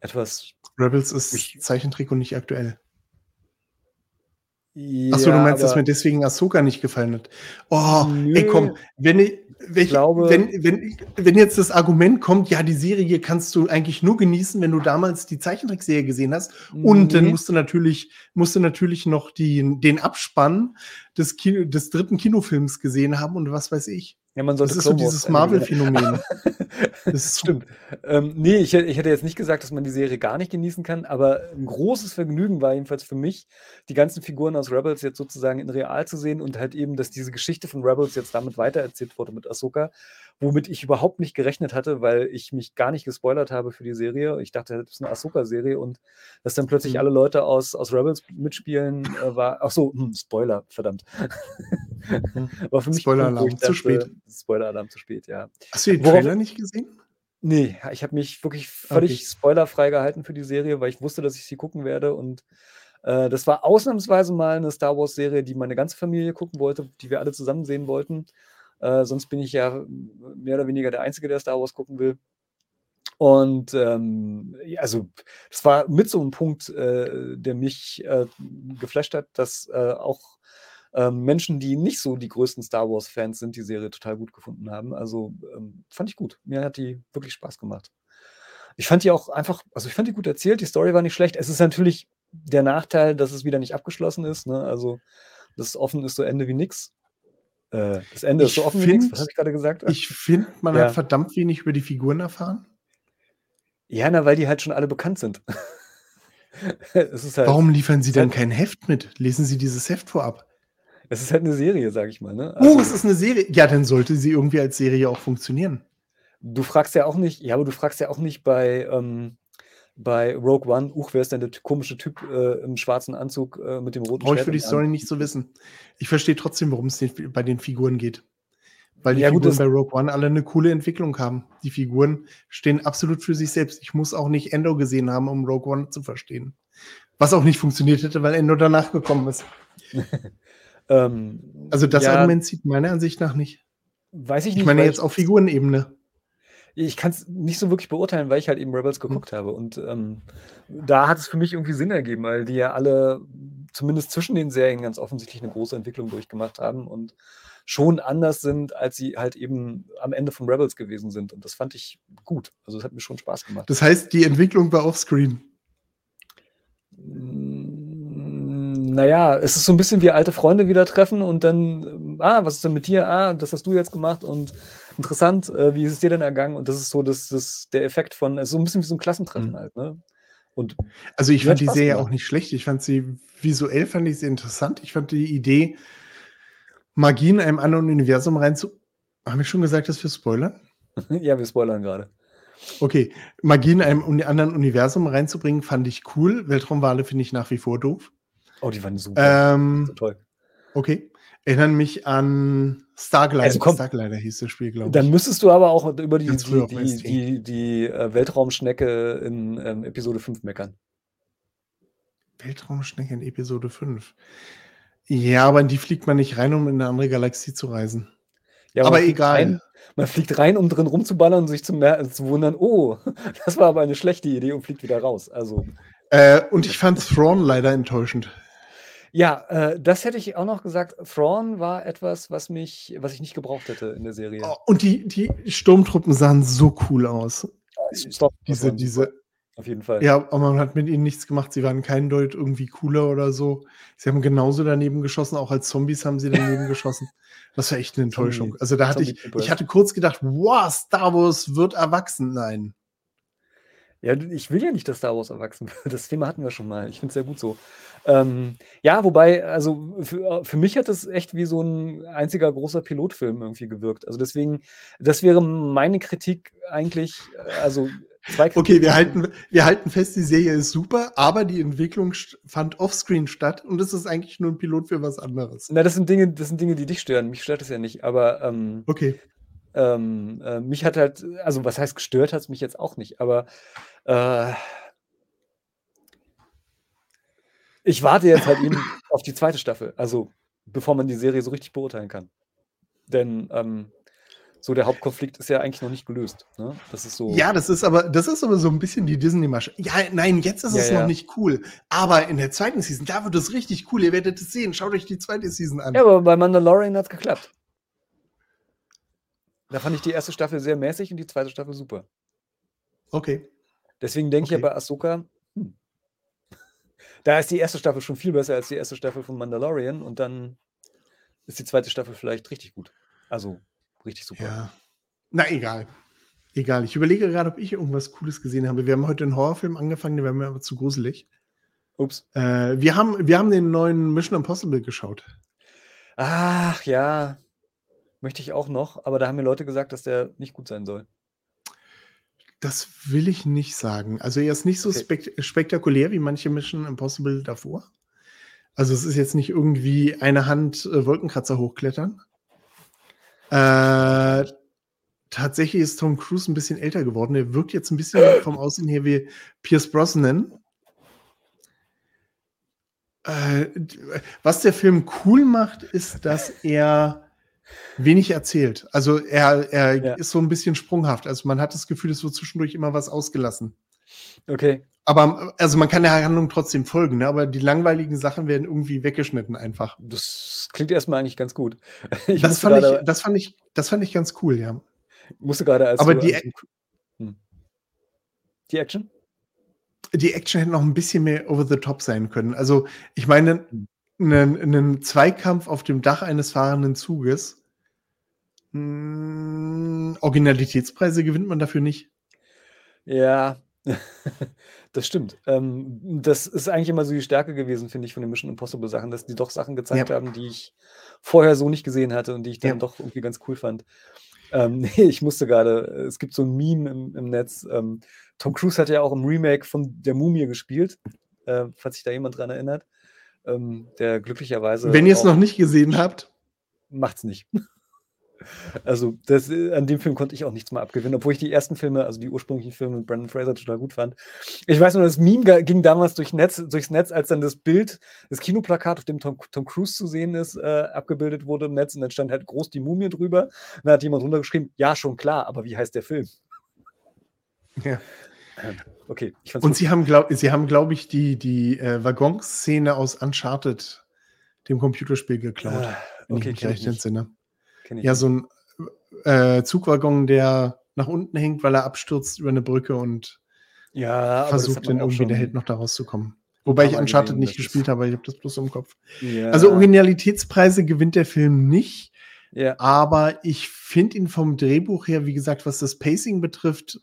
etwas. Rebels ist Zeichentrick und nicht aktuell. Ja, Achso, du meinst, dass mir deswegen Ahsoka nicht gefallen hat. Oh, nö, ey, komm, wenn ich, wenn, ich glaube, wenn, wenn, wenn jetzt das Argument kommt, ja, die Serie kannst du eigentlich nur genießen, wenn du damals die Zeichentrickserie gesehen hast. Und dann musst du natürlich, musst du natürlich noch die, den Abspann des, Kino, des dritten Kinofilms gesehen haben und was weiß ich. Ja, man sollte das ist so dieses Marvel-Phänomen. [LAUGHS] Das Stimmt. Ähm, ne, ich ich hätte jetzt nicht gesagt, dass man die Serie gar nicht genießen kann, aber 'n großes Vergnügen war jedenfalls für mich, die ganzen Figuren aus Rebels jetzt sozusagen in real zu sehen und halt eben, dass diese Geschichte von Rebels jetzt damit weitererzählt wurde mit Ahsoka, womit ich überhaupt nicht gerechnet hatte, weil ich mich gar nicht gespoilert habe für die Serie. Ich dachte, das ist 'ne Ahsoka-Serie und dass dann plötzlich Mhm. alle Leute aus aus Rebels mitspielen, äh, war ach so, hm, Spoiler, verdammt. Mhm. [LAUGHS] War für mich Spoileralarm, zu spät. Spoileralarm zu spät, ja. Hast du den Worauf Trailer nicht gesehen? Ne, ich habe mich wirklich Okay. völlig spoilerfrei gehalten für die Serie, weil ich wusste, dass ich sie gucken werde und, äh, das war ausnahmsweise mal 'ne Star-Wars-Serie, die meine ganze Familie gucken wollte, die wir alle zusammen sehen wollten. Äh, sonst bin ich ja mehr oder weniger der Einzige, der Star Wars gucken will. Und, ähm, also, es war mit so 'n Punkt, äh, der mich, äh, geflasht hat, dass, äh, auch, ähm, Menschen, die nicht so die größten Star-Wars-Fans sind, die Serie total gut gefunden haben. Also, ähm, fand ich gut. Mir hat die wirklich Spaß gemacht. Ich fand die auch einfach also, ich fand die gut erzählt, die Story war nicht schlecht. Es ist natürlich der Nachteil, dass es wieder nicht abgeschlossen ist, ne? Also, das offen ist so Ende wie nix. Äh, das Ende ist Ich so offen wie nix. Was habe ich grade gesagt? ich finde, man hat Ja. verdammt wenig über die Figuren erfahren. Ja, na, weil die halt schon alle bekannt sind. [LAUGHS] Ist halt Warum liefern Sie ist denn halt kein Heft mit? Lesen Sie dieses Heft vorab. es ist halt 'ne Serie, sage ich mal, ne? Oh, Also es ist 'ne Serie. Ja, dann sollte sie irgendwie als Serie auch funktionieren. Du fragst ja auch nicht ja, aber du fragst ja auch nicht bei, ähm bei Rogue One: „Huch, wer ist denn der komische Typ, äh, im schwarzen Anzug, äh, mit dem roten Brauche ich Schwert für die Story Hand?“ nicht zu wissen. Ich verstehe trotzdem, worum's den bei den Figuren geht. Weil die Ja gut, Figuren das bei Rogue One alle 'ne coole Entwicklung haben. Die Figuren stehen absolut für sich selbst. Ich muss auch nicht Endor gesehen haben, um Rogue One zu verstehen. Was auch nicht funktioniert hätte, weil Endor danach gekommen ist. [LAUGHS] Ähm, Also, das ja Argument zieht meiner Ansicht nach nicht. Weiß ich Ich nicht, meine weil jetzt ich auf Figurenebene. Ich kann's nicht so wirklich beurteilen, weil ich halt eben Rebels Mhm. geguckt habe und, ähm, da hat es für mich irgendwie Sinn ergeben, weil die ja alle zumindest zwischen den Serien ganz offensichtlich 'ne große Entwicklung durchgemacht haben und schon anders sind, als sie halt eben am Ende von Rebels gewesen sind und das fand ich gut. Also, es hat mir schon Spaß gemacht. Das heißt, die Entwicklung war offscreen? Hm, na ja, es ist so 'n bisschen wie alte Freunde wieder treffen und dann, ähm: „Ah, was ist denn mit dir? Ah, das hast du jetzt gemacht und interessant, äh, wie ist es dir denn ergangen?“ Und das ist so das das der Effekt von also, so 'n bisschen wie so 'n Klassentreffen Mhm. halt, ne? Und Also, ich fand die Serie gemacht. auch nicht schlecht. Ich fand sie visuell fand ich sie interessant. Ich fand die Idee, Magie in einem anderen Universum reinzu haben wir schon gesagt, dass wir spoilern? [LAUGHS] Ja, wir spoilern grade. Okay. Magie in einem anderen Universum reinzubringen, fand ich cool. Weltraumwale finde ich nach wie vor doof. Oh, die waren super. So Ähm, toll. okay. Erinnern mich an Starglider. Also, komm Starglider hieß das Spiel, glaube dann ich. müsstest du aber auch über die die die die die, äh, Weltraumschnecke in, ähm, Episode 5 meckern. Weltraumschnecke in Episode 5. Ja, aber in die fliegt man nicht rein, um in 'ne andere Galaxie zu reisen. Ja, aber fliegt rein egal. man fliegt rein, um drin rumzuballern und sich zu zu wundern: „Oh, [LAUGHS] das war aber eine schlechte Idee“ und fliegt wieder raus. Also Äh, und ich fand Thrawn leider enttäuschend. Ja, äh, das hätte ich auch noch gesagt. Thrawn war etwas, was mich was ich nicht gebraucht hätte in der Serie. Oh, und die die Sturmtruppen sahen so cool aus. Stormtroopers Diese diese Auf jeden Fall. ja, aber man hat mit ihnen nichts gemacht. Sie waren kein Deut irgendwie cooler oder so. Sie haben genauso daneben geschossen, auch als Zombies haben sie daneben [LAUGHS] geschossen. Das war echt 'ne Enttäuschung. Also, da hatte ich ich hatte kurz gedacht: „Wow, Star Wars wird erwachsen.“ Nein. Ja, ich will ja nicht, dass Star Wars erwachsen [LAUGHS] wird. Das Thema hatten wir schon mal. Ich finde es sehr gut so. Ähm, ja, wobei, also, für für mich hat das echt wie so 'n einziger großer Pilotfilm irgendwie gewirkt. Also, deswegen das wäre meine Kritik eigentlich, äh, also, 2 [LAUGHS] Okay, Kritiken wir halten wir halten fest, die Serie ist super, aber die Entwicklung fand offscreen statt und es ist eigentlich nur 'n Pilot für was anderes. Na, das sind Dinge das sind Dinge, die dich stören. Mich stört das ja nicht, aber, ähm Okay. Ähm, äh, mich hat halt also, was heißt gestört hat's mich jetzt auch nicht, aber, äh ich warte jetzt halt eben [COUGHS] auf die 2. Staffel, also, bevor man die Serie so richtig beurteilen kann. Denn, ähm, so der Hauptkonflikt ist ja eigentlich noch nicht gelöst, ne? Das ist so Ja, das ist aber das ist aber so 'n bisschen die Disney-Masche. Ja, nein, jetzt ist Ja, es noch ja. nicht cool, aber in der 2. Season, da wird es richtig cool. Ihr werdet es sehen. Schaut euch die 2. Season an. Ja, aber bei Mandalorian hat's geklappt. Da fand ich die 1. Staffel sehr mäßig und die 2. Staffel super. Okay. Deswegen denke ich ja Okay. bei Ahsoka, hm da ist die 1. Staffel schon viel besser als die 1. Staffel von Mandalorian und dann ist die 2. Staffel vielleicht richtig gut. Also, richtig super. Ja. Na, egal. Egal, ich überlege gerade, ob ich irgendwas Cooles gesehen habe. Wir haben heute einen Horrorfilm angefangen, der war mir aber zu gruselig. Ups. Äh, wir, haben, wir haben den neuen Mission Impossible geschaut. Ach ja, möchte ich auch noch, aber da haben mir Leute gesagt, dass der nicht gut sein soll. Das will ich nicht sagen. Also er ist nicht so spek spektakulär wie manche Mission Impossible davor. Also es ist jetzt nicht irgendwie eine Hand äh, Wolkenkratzer hochklettern. Äh, tatsächlich ist Tom Cruise ein bisschen älter geworden. Er wirkt jetzt ein bisschen [COUGHS] vom Aussehen her wie Pierce Brosnan. Äh, was der Film cool macht, ist, dass er wenig erzählt. Also er, er Ja. ist so ein bisschen sprunghaft. Also man hat das Gefühl, es wird zwischendurch immer was ausgelassen. Okay. Aber also man kann der Handlung trotzdem folgen, ne? aber die langweiligen Sachen werden irgendwie weggeschnitten einfach. Das klingt erstmal eigentlich ganz gut. [LAUGHS] Ich Das fand, ich, das, fand ich, das fand ich ganz cool, ja. musste gerade als Aber die, hm. die Action? die Action hätte noch ein bisschen mehr over the top sein können. Also ich meine, Hm. Einen, einen Zweikampf auf dem Dach eines fahrenden Zuges, mh, Originalitätspreise gewinnt man dafür nicht. Ja, [LAUGHS] das stimmt. Ähm, das ist eigentlich immer so die Stärke gewesen, finde ich, von den Mission Impossible Sachen, dass die doch Sachen gezeigt Ja. haben, die ich vorher so nicht gesehen hatte und die ich dann Ja. doch irgendwie ganz cool fand. Ähm, [LAUGHS] nee, ich musste gerade, es gibt so ein Meme im, im Netz. Ähm, Tom Cruise hat ja auch im Remake von Der Mumie gespielt, äh, falls sich da jemand dran erinnert. Ähm, der glücklicherweise Wenn ihr es noch nicht gesehen habt, macht's nicht. [LAUGHS] Also, das, äh, an dem Film konnte ich auch nichts mehr abgewinnen, obwohl ich die ersten Filme, also die ursprünglichen Filme mit Brandon Fraser total gut fand. Ich weiß nur, das Meme ging damals durch Netz, durchs Netz, als dann das Bild, das Kinoplakat, auf dem Tom, Tom Cruise zu sehen ist, äh, abgebildet wurde im Netz und dann stand halt groß die Mumie drüber. Und dann hat jemand runtergeschrieben, ja, schon klar, aber wie heißt der Film? ja. [LAUGHS] Okay, ich fand's Und sie haben, glaube glaube ich, die, die äh, Waggonszene aus Uncharted, dem Computerspiel, geklaut. Ah, okay, ich mich kenn ich nicht. entsinne. Kenn ich Ja, so ein äh, Zugwaggon, der nach unten hängt, weil er abstürzt über eine Brücke und ja, versucht dann irgendwie der Held noch da rauszukommen. Wobei ich Uncharted gesehen, nicht gespielt habe, ich habe das bloß im Kopf. Ja, Also Originalitätspreise gewinnt der Film nicht, ja. aber ich finde ihn vom Drehbuch her, wie gesagt, was das Pacing betrifft,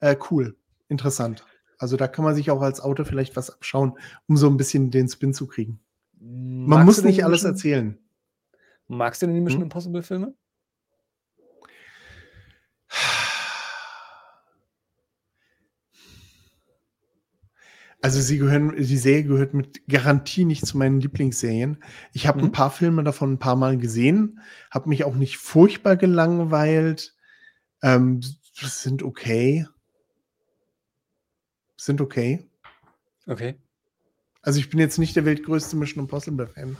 äh, cool, interessant. Also da kann man sich auch als Autor vielleicht was abschauen, um so ein bisschen den Spin zu kriegen. Man Magst muss nicht alles Mission- erzählen. Magst du denn die Mission Hm? Impossible Filme? Also sie gehören, die Serie gehört mit Garantie nicht zu meinen Lieblingsserien. Ich habe Mhm. ein paar Filme davon ein paar Mal gesehen, habe mich auch nicht furchtbar gelangweilt. Ähm, sind okay. Sind okay. Okay. Also ich bin jetzt nicht der weltgrößte Mission Impossible Fan.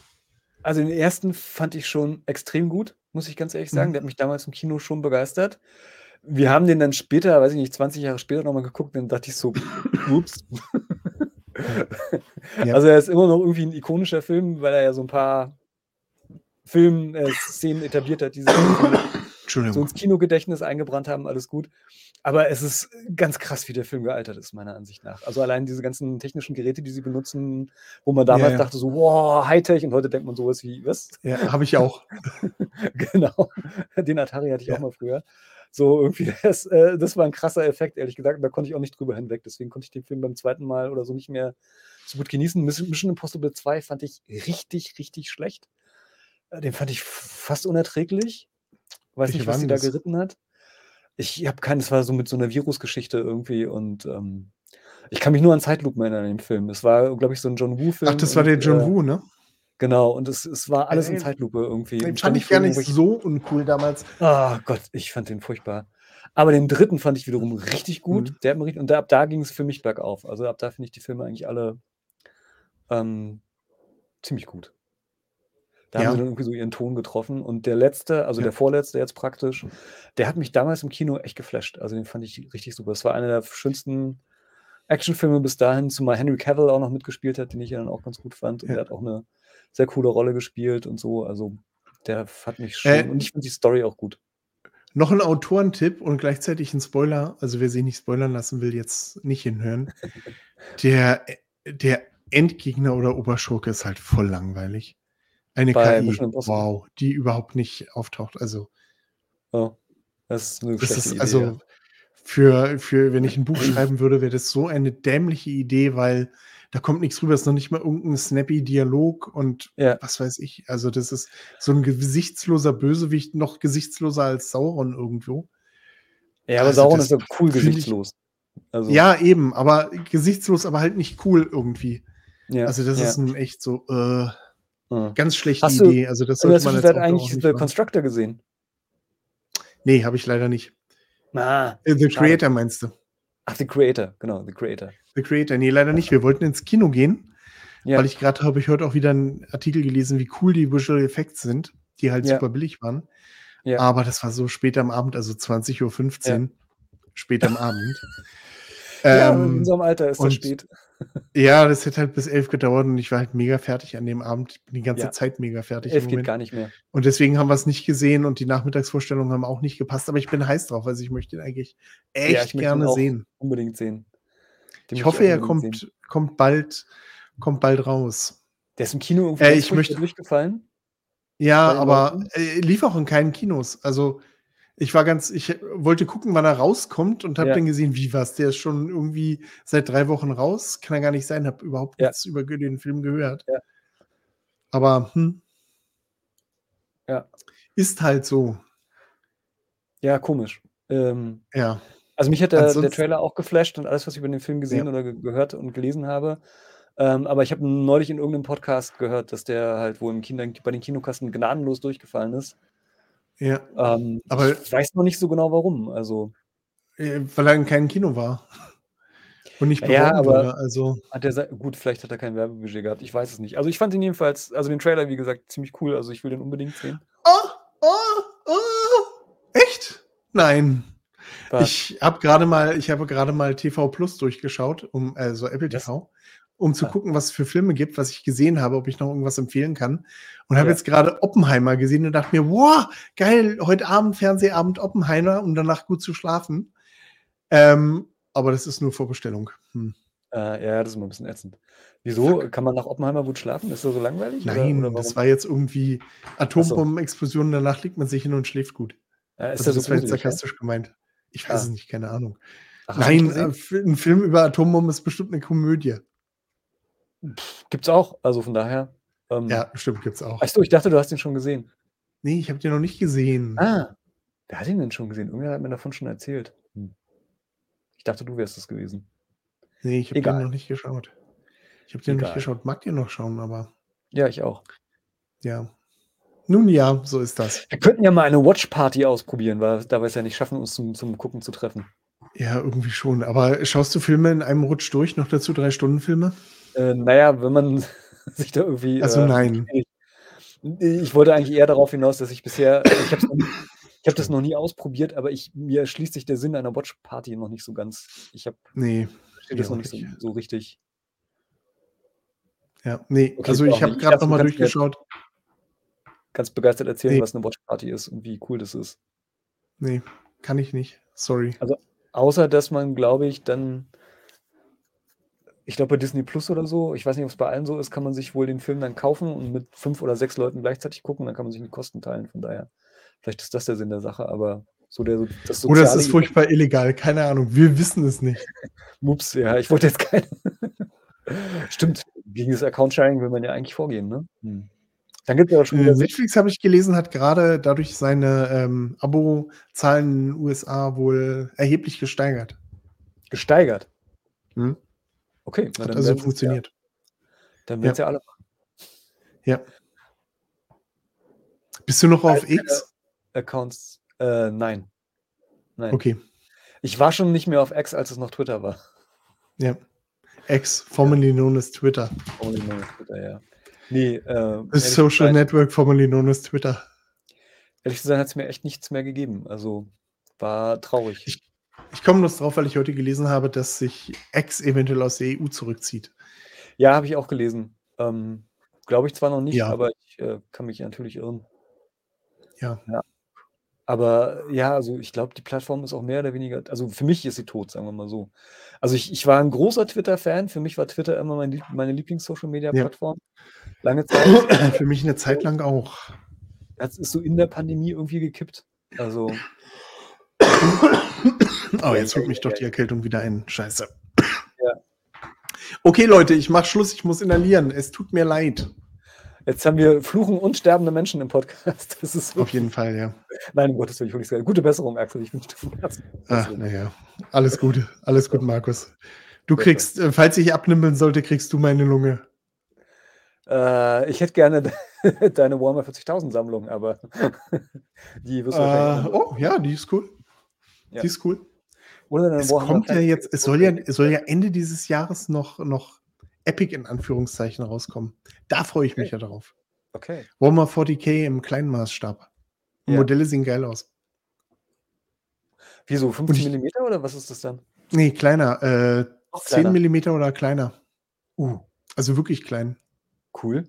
Also den ersten fand ich schon extrem gut, muss ich ganz ehrlich sagen. Mhm. Der hat mich damals im Kino schon begeistert. Wir haben den dann später, weiß ich nicht, 20 Jahre später nochmal geguckt, dann dachte ich so, [LAUGHS] ups. Ja. Also er ist immer noch irgendwie ein ikonischer Film, weil er ja so ein paar Filmszenen etabliert hat, die [COUGHS] sich so ins Kinogedächtnis eingebrannt haben, alles gut. Aber es ist ganz krass, wie der Film gealtert ist, meiner Ansicht nach. Also allein diese ganzen technischen Geräte, die sie benutzen, wo man damals ja. dachte so, wow, Hightech und heute denkt man sowas wie, was? Ja, habe ich auch. [LAUGHS] genau. Den Atari hatte ich Ja. auch mal früher. So irgendwie, [LAUGHS] das, äh, das war ein krasser Effekt, ehrlich gesagt. Und da konnte ich auch nicht drüber hinweg. Deswegen konnte ich den Film beim zweiten Mal oder so nicht mehr so gut genießen. Mission Mission Impossible 2 fand ich richtig, richtig schlecht. Äh, Den fand ich fast unerträglich. Weiß Welche nicht, was sie da geritten hat. Ich habe keinen, es war so mit so einer Virusgeschichte irgendwie und ähm, ich kann mich nur an Zeitlupen erinnern in dem Film. Es war, glaube ich, so ein John Woo-Film. Ach, das war der und, John äh, Woo, ne? Genau, und es, es war alles in Äh, Zeitlupe irgendwie. Den fand ich gar nicht so uncool damals. Ah Gott, ich fand den furchtbar. Aber den dritten fand ich wiederum richtig gut. Mhm. Der hat mir richtig, und da, ab da ging es für mich bergauf. Also ab da finde ich die Filme eigentlich alle ähm, ziemlich gut. Da Ja. haben sie dann irgendwie so ihren Ton getroffen. Und der letzte, also Ja. der vorletzte jetzt praktisch, der hat mich damals im Kino echt geflasht. Also den fand ich richtig super. Das war einer der schönsten Actionfilme bis dahin, zumal Henry Cavill auch noch mitgespielt hat, den ich ja dann auch ganz gut fand. Und Ja. der hat auch eine sehr coole Rolle gespielt und so. Also der hat mich schon. Äh, und ich finde die Story auch gut. Noch ein Autorentipp und gleichzeitig ein Spoiler. Also wer sich nicht spoilern lassen will, jetzt nicht hinhören. [LAUGHS] Der, der Endgegner oder Oberschurke ist halt voll langweilig. Eine KI, wow, die überhaupt nicht auftaucht. Also Ja, das ist eine das ist Idee, also ja. für, für, wenn ich ein Buch schreiben würde, wäre das so eine dämliche Idee, weil da kommt nichts rüber, es ist noch nicht mal irgendein snappy Dialog und Ja. was weiß ich. Also, das ist so ein gesichtsloser Bösewicht, noch gesichtsloser als Sauron irgendwo. Ja, aber Also, Sauron ist doch cool ich- gesichtslos. Also, Ja, eben, aber gesichtslos, aber halt nicht cool irgendwie. ja, Also, das ja. ist ein echt so äh, ja. ganz schlechte Hast du- Idee. Also, das Hast du in der sollte man jetzt Zwischenzeit auch, eigentlich The machen. Constructor gesehen? Nee, habe ich leider nicht. Ah, Äh, The. Creator meinst du? ach, The Creator, genau, The Creator. The Creator, nee, leider nicht. Wir wollten ins Kino gehen, Ja, weil ich gerade habe ich heute auch wieder einen Artikel gelesen, wie cool die Visual Effects sind, die halt Ja. super billig waren. Ja. Aber das war so spät am Abend, also 20.15 Uhr, spät am Abend. [LAUGHS] ja in ähm, unserem Alter ist das spät. Ja, das hätte halt bis elf gedauert und ich war halt mega fertig an dem Abend. Ich bin die ganze Ja. Zeit mega fertig. Elf geht gar nicht mehr. Und deswegen haben wir es nicht gesehen und die Nachmittagsvorstellungen haben auch nicht gepasst. Aber ich bin heiß drauf, also ich möchte ihn eigentlich echt Ja, ich gerne sehen. Unbedingt sehen. Den Ich hoffe, er unbedingt kommt, sehen. kommt bald, kommt bald raus. Der ist im Kino irgendwie Äh, ich möchte- durchgefallen. Ja, aber äh, lief auch in keinen Kinos. Also ich war ganz, ich wollte gucken, wann er rauskommt und habe Ja. dann gesehen, wie was, der ist schon irgendwie seit drei Wochen raus. Kann ja gar nicht sein, habe überhaupt Ja. nichts über den Film gehört. Ja. Aber hm, Ja. ist halt so. Ja, komisch. Ähm, Ja. also mich hat der, der Trailer auch geflasht und alles, was ich über den Film gesehen oder ge gehört und gelesen habe. Ähm, aber ich habe neulich in irgendeinem Podcast gehört, dass der halt wohl im Kino, bei den Kinokassen gnadenlos durchgefallen ist. Ja. Ähm, Aber- ich weiß noch nicht so genau warum. Also Äh, Weil er in keinem Kino war. Und nicht Ja, aber- wurde. Also, hat se- gut, vielleicht hat er kein Werbebudget gehabt. Ich weiß es nicht. Also ich fand ihn jedenfalls, also den Trailer wie gesagt ziemlich cool. Also ich will den unbedingt sehen. oh, oh, oh, echt? Nein. Was? Ich habe gerade mal, ich habe gerade mal TV Plus durchgeschaut, um also Apple Was? TV, um zu gucken, was es für Filme gibt, was ich gesehen habe, ob ich noch irgendwas empfehlen kann. Und habe Ja. jetzt gerade Oppenheimer gesehen und dachte mir, wow, geil, heute Abend Fernsehabend Oppenheimer, um danach gut zu schlafen. Ähm, aber das ist nur Vorbestellung. Hm. Äh, ja, das ist immer ein bisschen ätzend. Wieso? Kann man nach Oppenheimer gut schlafen? Ist das so langweilig? oder- Nein, oder das warum? war jetzt irgendwie Atombombenexplosion, danach legt man sich hin und schläft gut. Ja, ist Also das das so war jetzt gruselig, ja? sarkastisch gemeint. Ich weiß Ah. es nicht, keine Ahnung. Ach, Nein, äh, ein Film über Atombomben ist bestimmt eine Komödie. Gibt's auch. Also von daher. Ähm, Ja, stimmt, gibt's auch. Achso, ich dachte, du hast ihn schon gesehen. Nee, ich habe den noch nicht gesehen. Ah, wer hat ihn denn schon gesehen? Irgendwer hat mir davon schon erzählt. Hm. Ich dachte, du wärst es gewesen. Nee, ich habe den noch nicht geschaut. Ich habe den noch Egal. nicht geschaut. Mag den noch schauen, aber Ja, ich auch. ja. Nun ja, so ist das. Wir könnten ja mal eine Watch-Party ausprobieren, weil da wir es ja nicht schaffen, uns zum, zum Gucken zu treffen. Ja, irgendwie schon. Aber schaust du Filme in einem Rutsch durch? Noch dazu drei Stunden Filme? Äh, naja, wenn man [LAUGHS] sich da irgendwie. Also äh, nein. Ich wollte eigentlich eher darauf hinaus, dass ich bisher, ich habe hab das noch nie ausprobiert, aber ich, mir erschließt sich der Sinn einer Watch-Party noch nicht so ganz. Ich habe Nee. das noch nicht so, so richtig. Ja, nee. Okay, also ich habe gerade dachte, noch du mal kannst mir- durchgeschaut. ganz begeistert erzählen, Nee. was eine Watch-Party ist und wie cool das ist. Nee, kann ich nicht. Sorry. Außer, dass man, glaube ich, dann, ich glaube bei Disney Plus oder so, ich weiß nicht, ob es bei allen so ist, kann man sich wohl den Film dann kaufen und mit fünf oder sechs Leuten gleichzeitig gucken, dann kann man sich die Kosten teilen. Von daher, vielleicht ist das der Sinn der Sache, aber so der das Oder es soziale ist furchtbar illegal. Keine Ahnung. Wir wissen es nicht. [LAUGHS] Ups, ja, ich wollte jetzt keine. [LAUGHS] Stimmt, gegen das Account-Sharing will man ja eigentlich vorgehen, ne? Hm. Dann gibt es aber schon Äh, wieder Netflix, habe ich gelesen, hat gerade dadurch seine ähm, Abo-Zahlen in den USA wohl erheblich gesteigert. gesteigert. Hm? Okay, na, Hat dann also funktioniert. Ja, dann werden es ja alle machen. Ja. Bist du noch auf Als, X? Accounts. Äh, nein. Nein. Okay. Ich war schon nicht mehr auf X, als es noch Twitter war. Ja. X, formerly known as Twitter. Only known as Twitter, ja. Nee, äh, ehrlich Social sein, Network, formerly known as Twitter. ehrlich zu sein, hat es mir echt nichts mehr gegeben. Also war traurig. Ich- Ich komme bloß drauf, weil ich heute gelesen habe, dass sich X eventuell aus der EU zurückzieht. ja, habe ich auch gelesen. Ähm, Glaube ich zwar noch nicht, Ja. aber ich äh, kann mich natürlich irren. Ja. Aber ja, also ich glaube, die Plattform ist auch mehr oder weniger, also für mich ist sie tot, sagen wir mal so. Also ich, ich war ein großer Twitter-Fan. Für mich war Twitter immer mein, meine Lieblings-Social-Media-Plattform. Lange Zeit. Für mich eine Zeit lang auch. Das ist so in der Pandemie irgendwie gekippt. Also [COUGHS] [LAUGHS] Oh, jetzt holt mich doch die Erkältung wieder ein. Scheiße. Okay, Leute, ich mach Schluss. Ich muss inhalieren. Es tut mir leid. Jetzt haben wir Fluchen und sterbende Menschen im Podcast. Das ist Auf jeden Fall, ja. Nein, um Gottes Willen, ich will nicht sagen. Gute Besserung, Axel. Ich wünsche dir. Ach, naja. Alles Gute. Alles gut, Markus. Du kriegst, äh, falls ich abnimbeln sollte, kriegst du meine Lunge. Äh, ich hätte gerne de- [LAUGHS] deine Warhammer 40.000 Sammlung, aber [LAUGHS] die wirst du. Äh, oh, ja, die ist cool. Ja. Die ist cool. Oder Es kommt ja jetzt, es soll ja, es soll ja Ende dieses Jahres noch, noch Epic in Anführungszeichen rauskommen. Da freue ich mich ja drauf. Okay. Warhammer 40k im kleinen Maßstab. Die Ja. Modelle sehen geil aus. Wieso? 50 ich- Millimeter oder was ist das dann? Nee, kleiner. Äh, Noch 10 kleiner. Millimeter oder kleiner. Uh, Also wirklich klein. cool.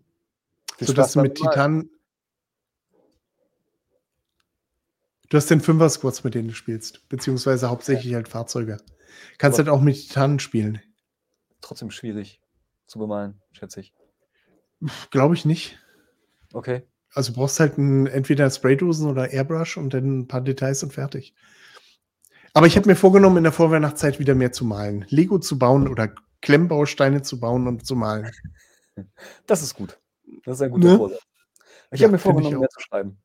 Viel So dass Spaß du mit. Titan. Du hast den Fünfer-Squads, mit denen du spielst. Beziehungsweise hauptsächlich halt Fahrzeuge. Kannst Aber- halt auch mit Titanen spielen. Trotzdem schwierig zu bemalen, schätze ich. Glaube ich nicht. Okay. Also du brauchst halt ein, entweder Spraydosen oder Airbrush und dann ein paar Details und fertig. Aber ich habe mir vorgenommen, in der Vorweihnachtszeit wieder mehr zu malen. Lego zu bauen oder Klemmbausteine zu bauen und zu malen. Das ist gut. Das ist ein guter Ne? Vorsatz. Ich Ja, habe mir vorgenommen, mehr zu schreiben.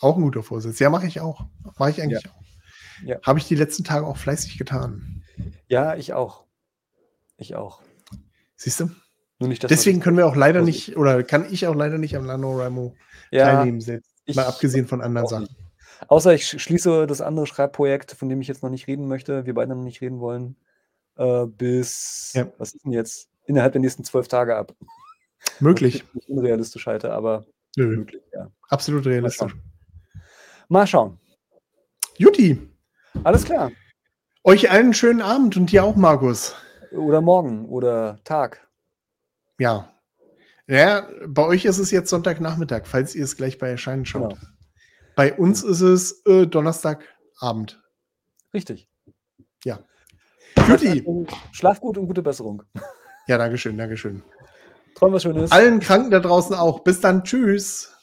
Auch ein guter Vorsatz. Ja, mache ich auch. Mache ich eigentlich auch. Ja. Habe ich die letzten Tage auch fleißig getan. Ja, ich auch. Ich auch. Siehst du? Nur nicht, Deswegen können wir auch leider nicht, oder kann ich auch leider nicht am NaNoWriMo ja, teilnehmen selbst. mal abgesehen von anderen Sachen. nicht. Außer ich sch- schließe das andere Schreibprojekt, von dem ich jetzt noch nicht reden möchte, wir beide noch nicht reden wollen, äh, bis, Ja. was ist denn jetzt, innerhalb der nächsten zwölf Tage ab. Möglich. Nicht unrealistisch halte, aber Nö, möglich, ja. absolut realistisch. Mal schauen. Juti, Alles klar. euch allen einen schönen Abend und dir auch, Markus. Oder morgen oder Tag. Ja. Ja, bei euch ist es jetzt Sonntagnachmittag, falls ihr es gleich bei Erscheinen schaut. Genau. Bei uns ist es äh, Donnerstagabend. Richtig. Ja. Juti. Schlaf gut und gute Besserung. Ja, Dankeschön, Dankeschön. Träum was Schönes. Allen Kranken da draußen auch. Bis dann. Tschüss.